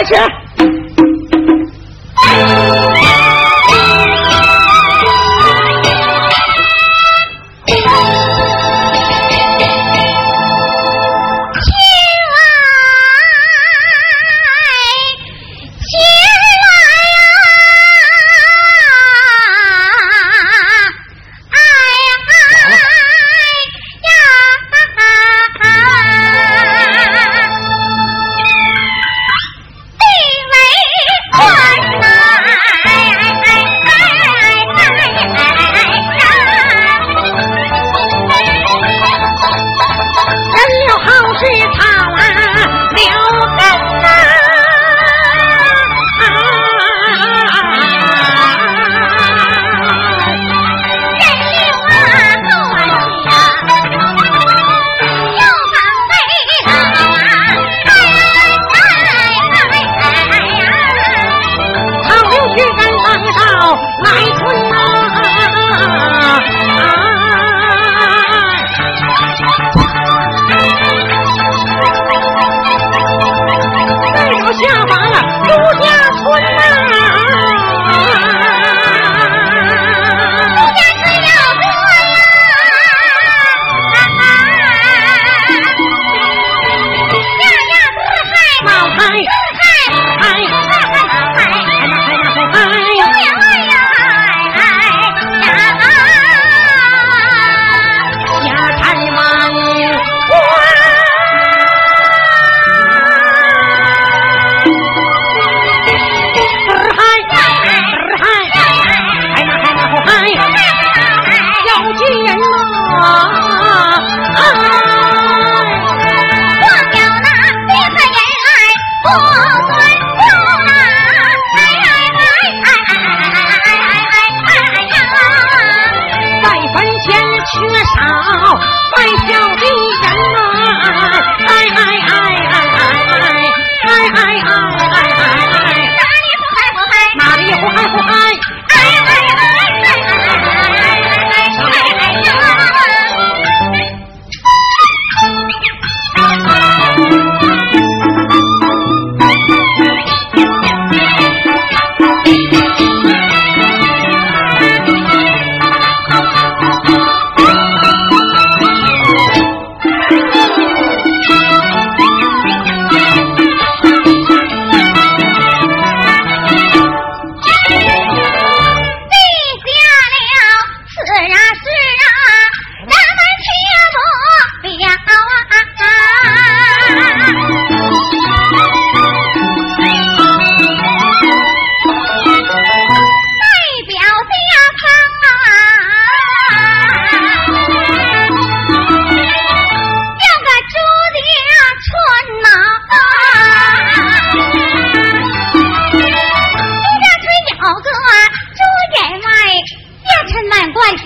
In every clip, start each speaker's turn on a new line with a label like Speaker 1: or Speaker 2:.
Speaker 1: 快去！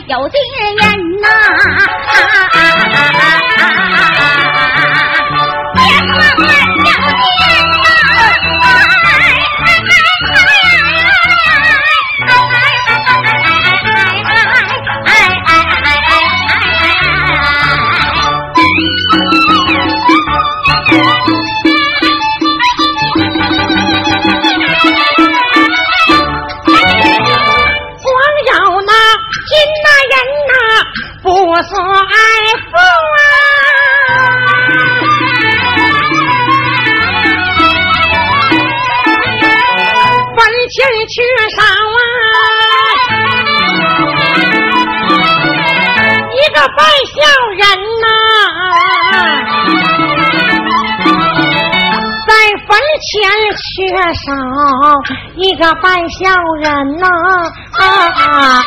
Speaker 2: 有的人呐！啊啊啊啊啊啊！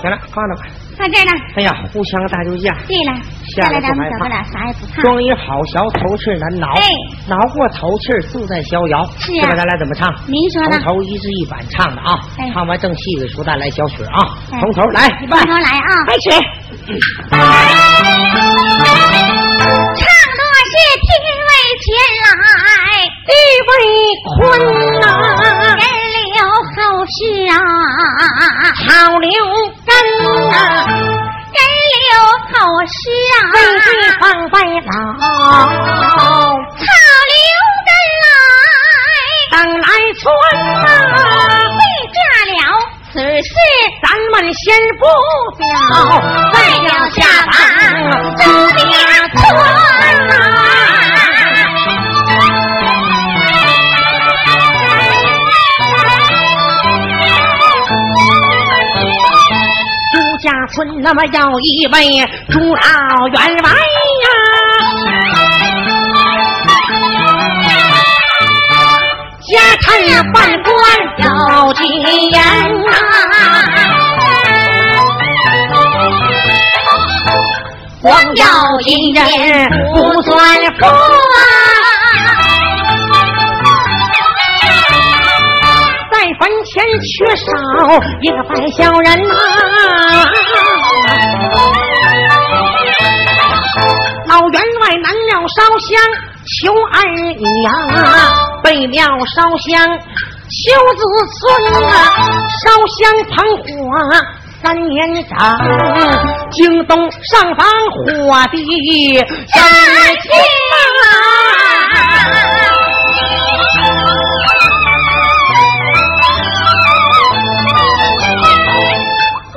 Speaker 1: 行了，放着吧。
Speaker 2: 放这儿呢。
Speaker 1: 哎呀，互相大救驾。
Speaker 2: 对了，
Speaker 1: 下来
Speaker 2: 咱们哥哥俩啥也不怕。
Speaker 1: 装一好小头气难挠。
Speaker 2: 哎。
Speaker 1: 挠过头气自在逍遥。
Speaker 2: 是
Speaker 1: 啊。咱俩怎么唱？
Speaker 2: 您说呢。
Speaker 1: 从头一字一板唱的啊。
Speaker 2: 哎。
Speaker 1: 唱完正戏给说带来小曲啊。从头来。
Speaker 2: 从头来啊。
Speaker 1: 开始。
Speaker 2: 唱的是天为前来，
Speaker 1: 地为坤呐。
Speaker 2: 人留后世啊。
Speaker 1: 好
Speaker 2: 留咱们先不表，
Speaker 1: 再要下班周家村
Speaker 2: 朱家村那么要一位朱老员外呀，家产呀万贯有几言啊，光耀一人不算富啊。在坟前缺少一个白小人呐、老员外南庙烧香求儿女呀、北庙烧香求子孙啊，烧香捧火。三年长，京东上房火的三清啊！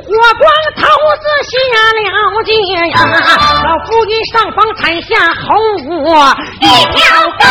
Speaker 2: 火光头子下了界呀，老夫一上房产下红我一条根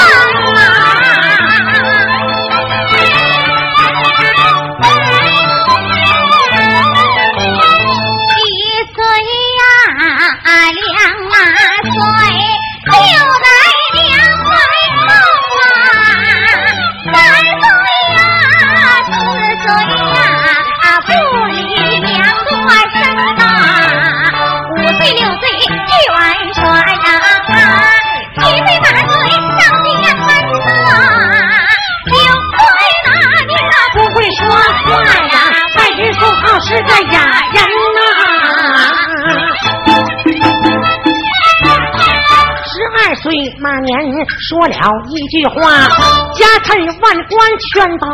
Speaker 2: 说了一句话，家产万贯全倒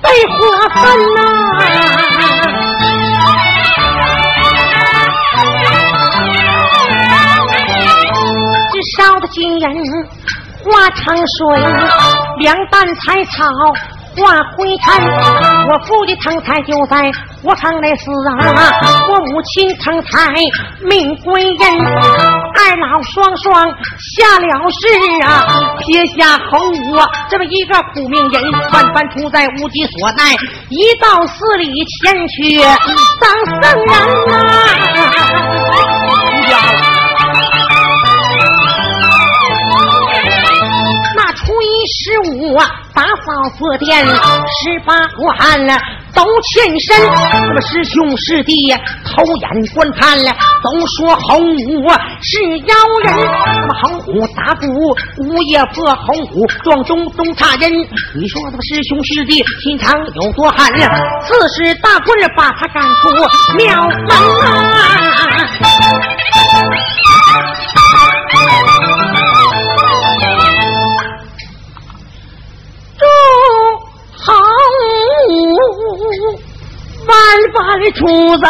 Speaker 2: 被火焚呐、只烧的金人化成水，两担柴草化灰尘。我父的藤菜就在火场内死啊，我母亲成才命归阴，二老双双下了世啊，撇下侯我这么一个苦命人，万般出在无极所奈，一到寺里前去当僧人啊。那初一十五啊，打扫寺殿，十八关了都欠身。那么师兄师弟呀，偷眼观看了，都说红武是妖人。那么红虎打鼓，午夜破红虎，撞中东差人。你说那么师兄师弟心肠有多寒呀？刺史大棍把他赶出庙门啊！万般出在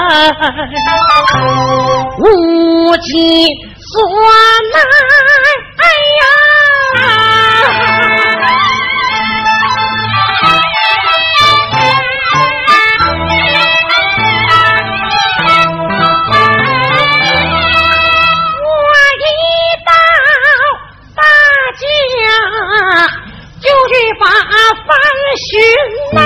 Speaker 2: 无计所奈，哎呀！我一到大家就去把番寻呐、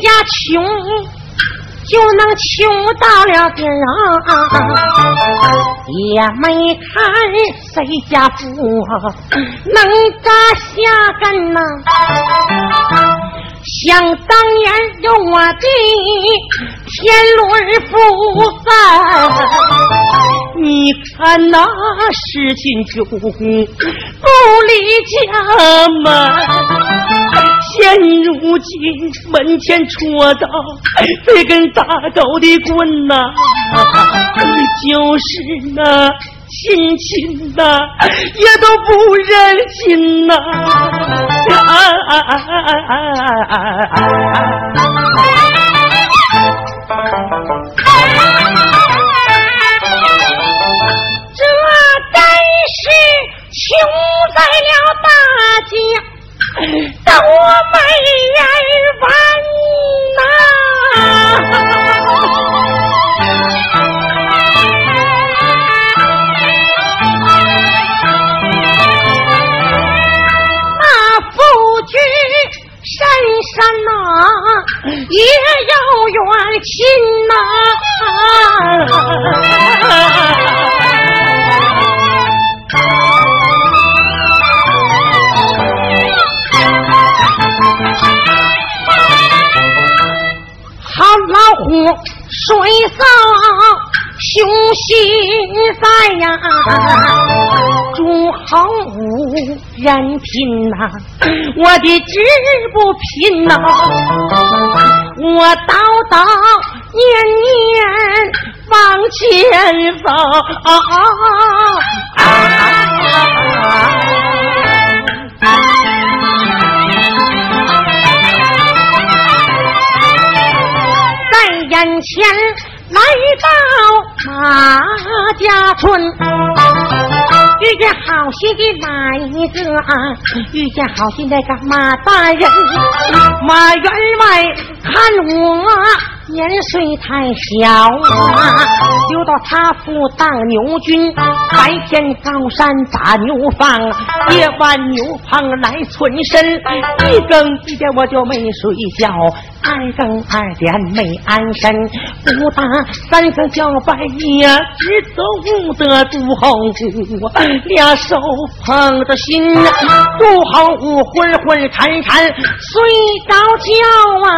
Speaker 2: 家穷，就能穷到了底儿啊！也没看谁家富，能扎下根呐、想当年有我的天伦福分，你看那十进九不
Speaker 3: 离家门。现如今门前戳到这根大高的棍呐，就是那亲亲呐，也都不忍心呐。
Speaker 2: 这真是穷在了大街，等我没人问呐。那夫君深山呐，也有远亲呐。睡扫雄心在呀，诸侯人品呐，我的志不拼呐，我叨叨年年往前走。在眼前来到马家村，遇见好心的哪一个啊？遇见好心那个马大人，马员外看我年岁太小啊，留到他府当牛军，白天高山打牛放，夜晚牛棚来存身，一更一点我就没睡觉。二更二点没安身，不打三更叫半夜，只走不得杜后谷，俩手捧着心，杜后谷昏昏沉沉睡着觉啊。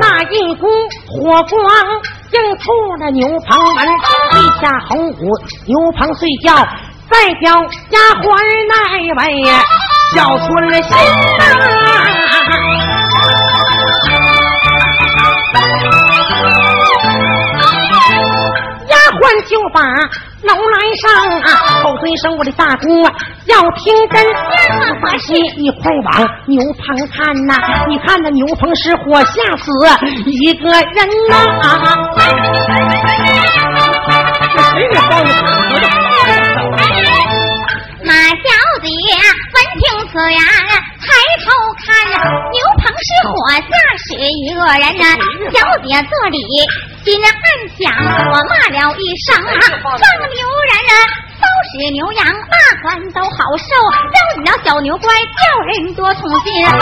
Speaker 2: 那一股火光映出了牛棚门，地下红鼓牛棚睡觉。再叫丫鬟那位叫春心呐，丫鬟就把楼来上啊，口尊声我的大姑啊，要听真，发心你快往牛棚看呐，你看那牛棚失火吓死一个人呐。
Speaker 3: 谁给放的？
Speaker 1: 马小姐闻听此言，抬头看，牛棚是火下死一个人呐。小姐这里心暗想，我骂了一声啊，放牛人啊，都是牛羊，大官都好受，招你了小牛乖，叫人多痛心。叫声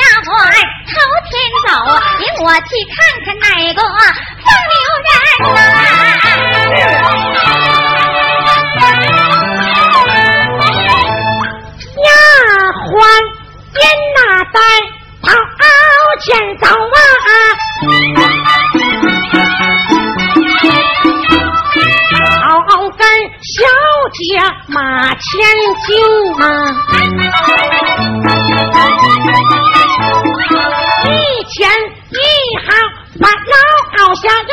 Speaker 1: 丫鬟朝前走，领我去看看哪个放牛人呐。
Speaker 2: 丫鬟颠那呆朝前走啊，草根小姐马前进啊，一前一后把老好下呀，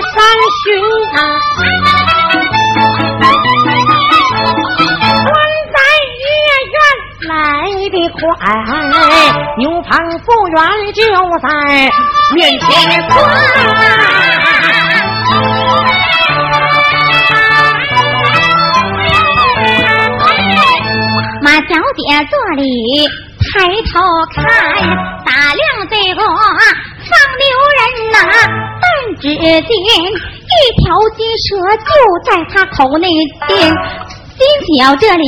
Speaker 2: 三旬啊，关在夜院来的快，牛棚不远就在面前
Speaker 1: 马小姐坐里抬头看，打量这个放牛人呐、只见一条金蛇就在他口内边。金小这里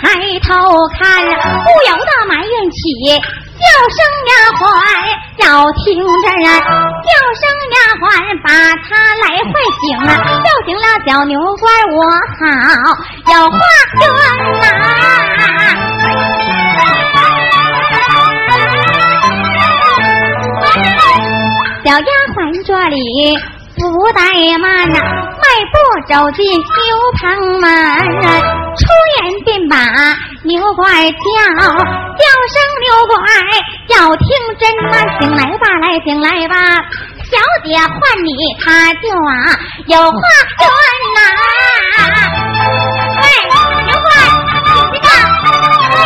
Speaker 1: 抬头看，不由得埋怨起。叫声丫鬟要听着啊，叫声丫鬟把他来唤醒啊，叫醒了小牛倌，我好有话跟呐。小丫这里不怠慢呐，迈步走进牛棚门啊，出言便把牛怪叫，叫声牛怪要听真呐，醒来吧，来，醒来吧，小姐唤你，他就啊有话说呐。喂，牛怪，你这个，喂。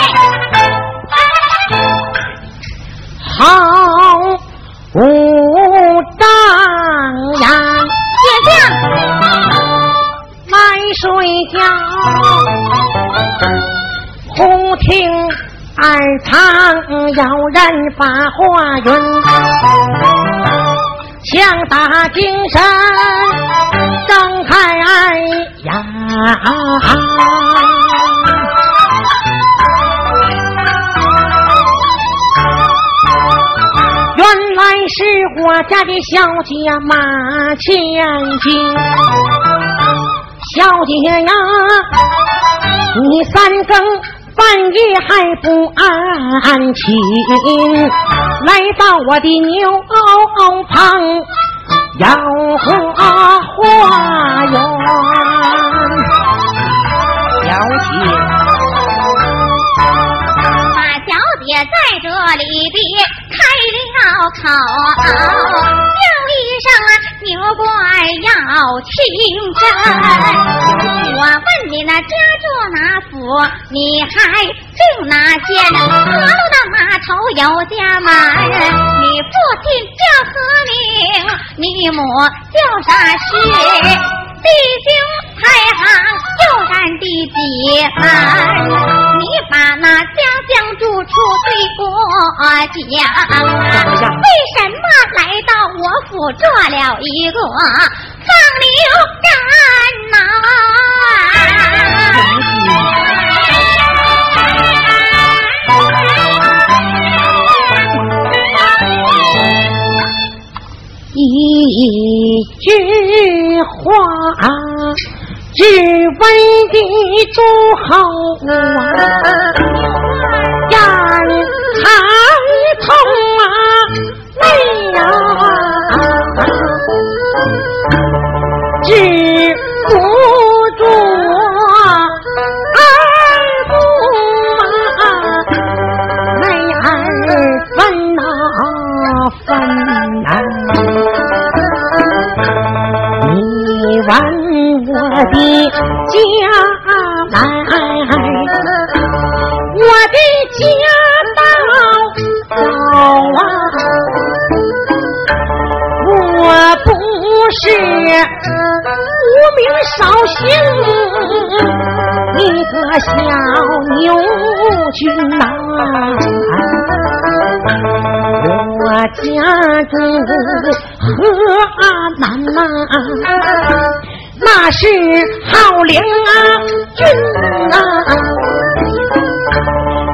Speaker 2: 好睡觉，忽听耳旁有人把话云，强打精神，睁开眼。原来是我家的小姐马千金，小姐呀，你三更半夜还不安寝，来到我的牛棚要花花园，小姐。
Speaker 1: 马小姐在这里的开了口，身上啊，牛怪要请真。我问你那家住哪府？你还住哪县？河路的码头有家门，你父亲叫何名？你母叫啥氏？弟兄排行又占第几番？你把那家乡住处对我讲，为什么来到我府做了一个放牛人呐、
Speaker 2: 一句话，只为你做好王。名少姓一个小牛军呐、我家住河南呐、那是号令啊郡呐、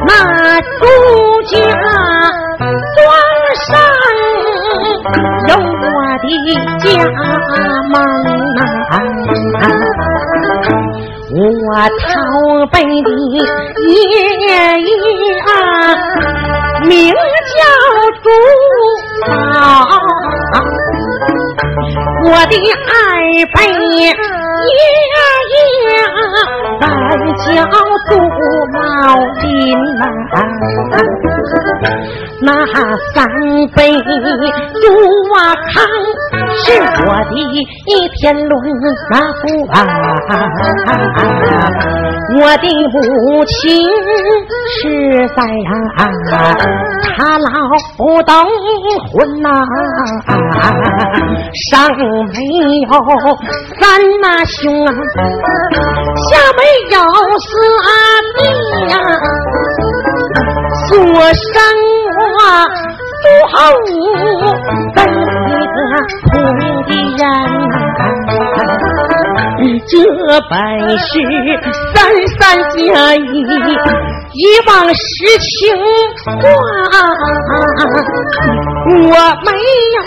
Speaker 2: 那朱家庄上有我的家门呐、我讨北的爷爷啊，名叫朱宝，我的二辈爷爷本叫朱茂林呐、那三辈朱瓦康是我的一天伦那父啊，我的母亲是在呀、他老等婚呐、上没有三呐兄啊，下没有四弟呀、所生我朱豪武跟一个苦命的人、这本是三三加一，一往实情话，我没有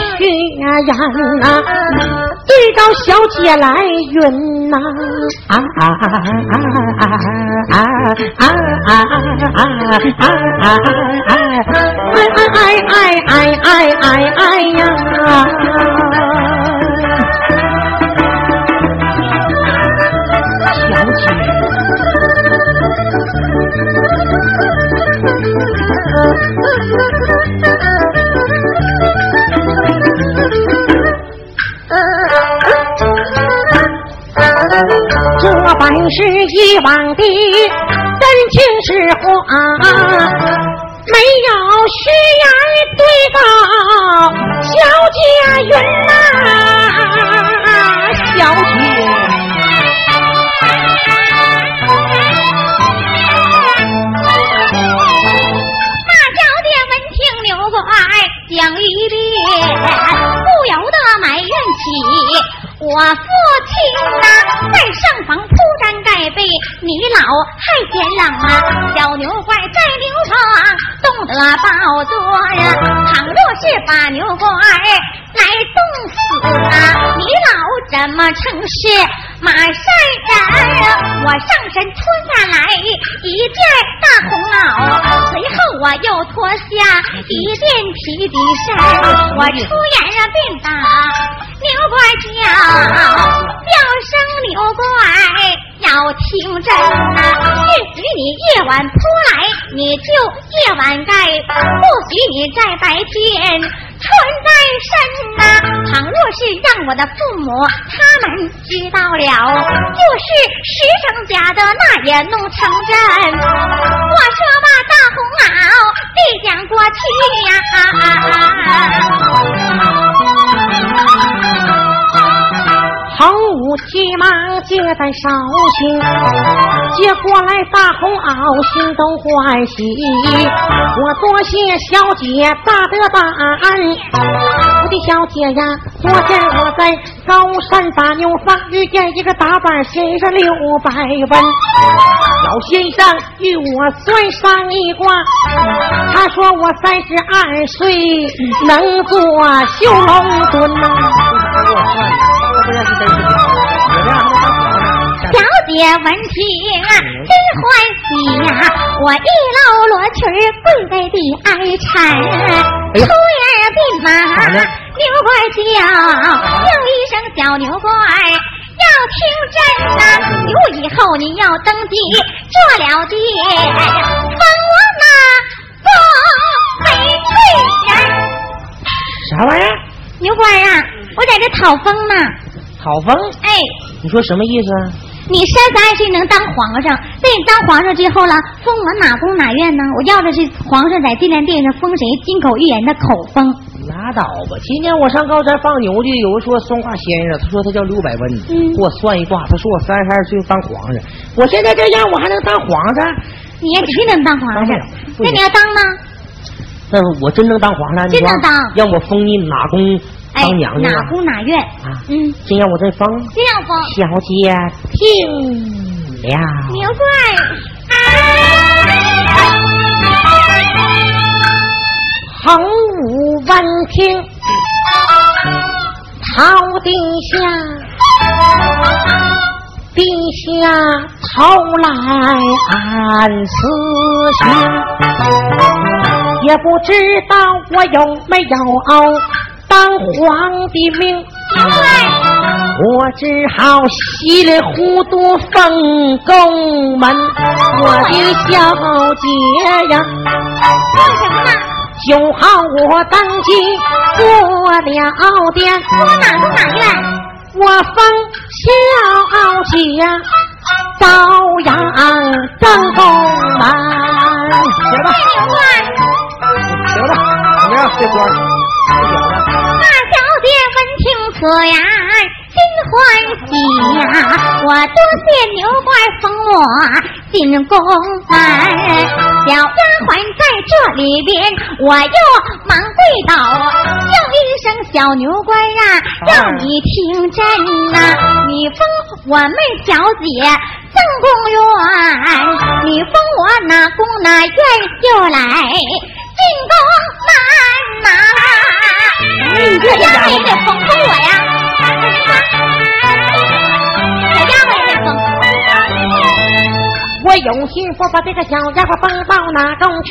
Speaker 2: 血缘呐、对照小姐来云呐、啊啊啊啊啊啊啊啊啊啊啊！哎哎哎哎哎哎
Speaker 4: 小
Speaker 2: 本是以往的真情实话，没有虚言对告小姐云呐、
Speaker 4: 小姐，
Speaker 1: 那小姐闻听刘怪讲一遍，不由得埋怨起。我父亲呐、在上房铺毡盖被，你老还嫌冷啊！小牛怪在牛床冻得抱坐呀，倘若是把牛怪来冻死啊，你老怎么成事马善人？我上身脱下来一件大红袄，随后我又脱下一件皮底衫，我出言啊便打牛怪叫，叫声牛怪要听真呐、也许你夜晚扑来，你就夜晚盖，不许你在白天穿在身呐、倘若是让我的父母他们知道了，就是石成假的，那也弄成真。我说吧，大红袄必将过去呀、
Speaker 2: 恒武急忙接在手心，接过来大红袄，心动欢喜。我多谢小姐大德大恩，我的小姐呀，昨天我在高山打牛坊遇见一个打板先生六百文，老先生与我算上一卦，他说我三十二岁能做修龙墩呐。
Speaker 1: 小姐闻听啊，真欢喜呀、我一搂罗裙儿跪在地哀颤，
Speaker 4: 哎呀
Speaker 1: 出言并马，牛怪叫，叫一声小牛怪。要听真呐、由以后你要登基做了爹，封我那封媒贵人。
Speaker 4: 啥玩意儿？
Speaker 1: 牛官啊，我在这讨封呢。
Speaker 4: 讨封？
Speaker 1: 哎，
Speaker 4: 你说什么意思啊？
Speaker 1: 你三十二岁能当皇上，那你当皇上之后了，封我哪宫哪院呢？我要的是皇上在金莲殿上封谁金口玉言的口封。
Speaker 4: 拉倒吧！今年我上高山放牛去，有个说松花先生，他说他叫刘百温，
Speaker 1: 嗯
Speaker 4: 给我算一卦，他说我三十二岁当皇上，我现在这样，我还能当皇上？
Speaker 1: 你也能当皇上那你要当吗？
Speaker 4: 那我真能当皇上？
Speaker 1: 真能当
Speaker 4: 让我封你哪宫
Speaker 1: 哎
Speaker 4: 当娘，娘
Speaker 1: 哪
Speaker 4: 啊？
Speaker 1: 宫哪院？
Speaker 4: 啊，
Speaker 1: 嗯，
Speaker 4: 这样我再封。
Speaker 1: 这样封。
Speaker 4: 小姐听了。
Speaker 1: 牛怪，
Speaker 2: 恒武闻听，朝地下，低下头来暗思心，也不知道我有没有当皇帝命。我只好稀里糊涂奉公门，我的小姐呀。
Speaker 1: 做什么呢？
Speaker 2: 就好我登基做了殿，
Speaker 1: 我哪宫哪院？
Speaker 2: 我封小姐朝阳正宫门。
Speaker 4: 行吧，
Speaker 1: 牛怪。
Speaker 4: 行了，怎么样？这官
Speaker 1: 此言，心欢喜呀、我多谢牛官封我进宫门。小丫鬟在这里边，我又忙跪倒，叫一声小牛官呀、要你听真呐、你封我们小姐正宫院，你封我哪宫哪院就来进宫门小家伙也得封封我呀！小家伙也得封。
Speaker 2: 我有心说把这个小丫鬟封到哪中去？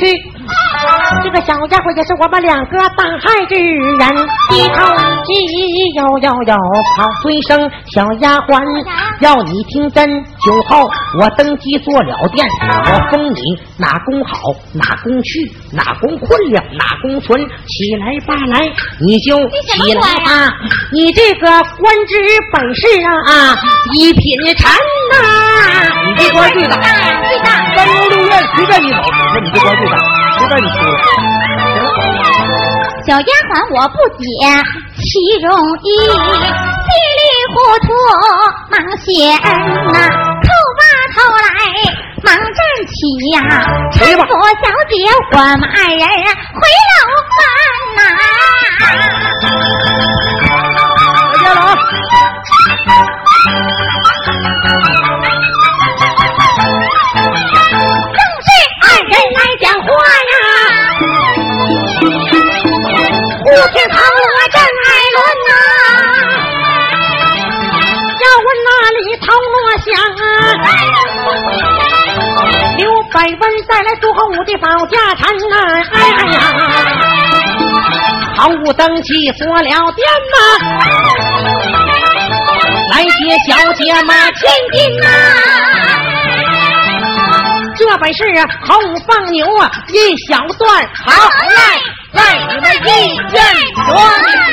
Speaker 2: 这个小家伙也是我们两个大害之人，低头急摇摇摇跑回声，小丫鬟要你听真，酒后我登基做了殿，我封你哪宫好哪宫去，哪宫困了哪宫存，起来吧来，你就起来吧，你这个官职本事啊啊，一品臣呐、
Speaker 4: 你这官最大，
Speaker 1: 最大。
Speaker 4: 三宫六院随便你走，那你这官最大，
Speaker 1: 小丫鬟我不解其容易，稀里糊涂忙谢恩呐，叩罢头来忙站起呀、
Speaker 4: 谁吧
Speaker 1: 搀扶小姐我们二人回楼
Speaker 2: 堂屋登记锁了殿呐，来接小姐马千金呐。这本是啊，好武放牛啊，一小段，好来，来你们一见说。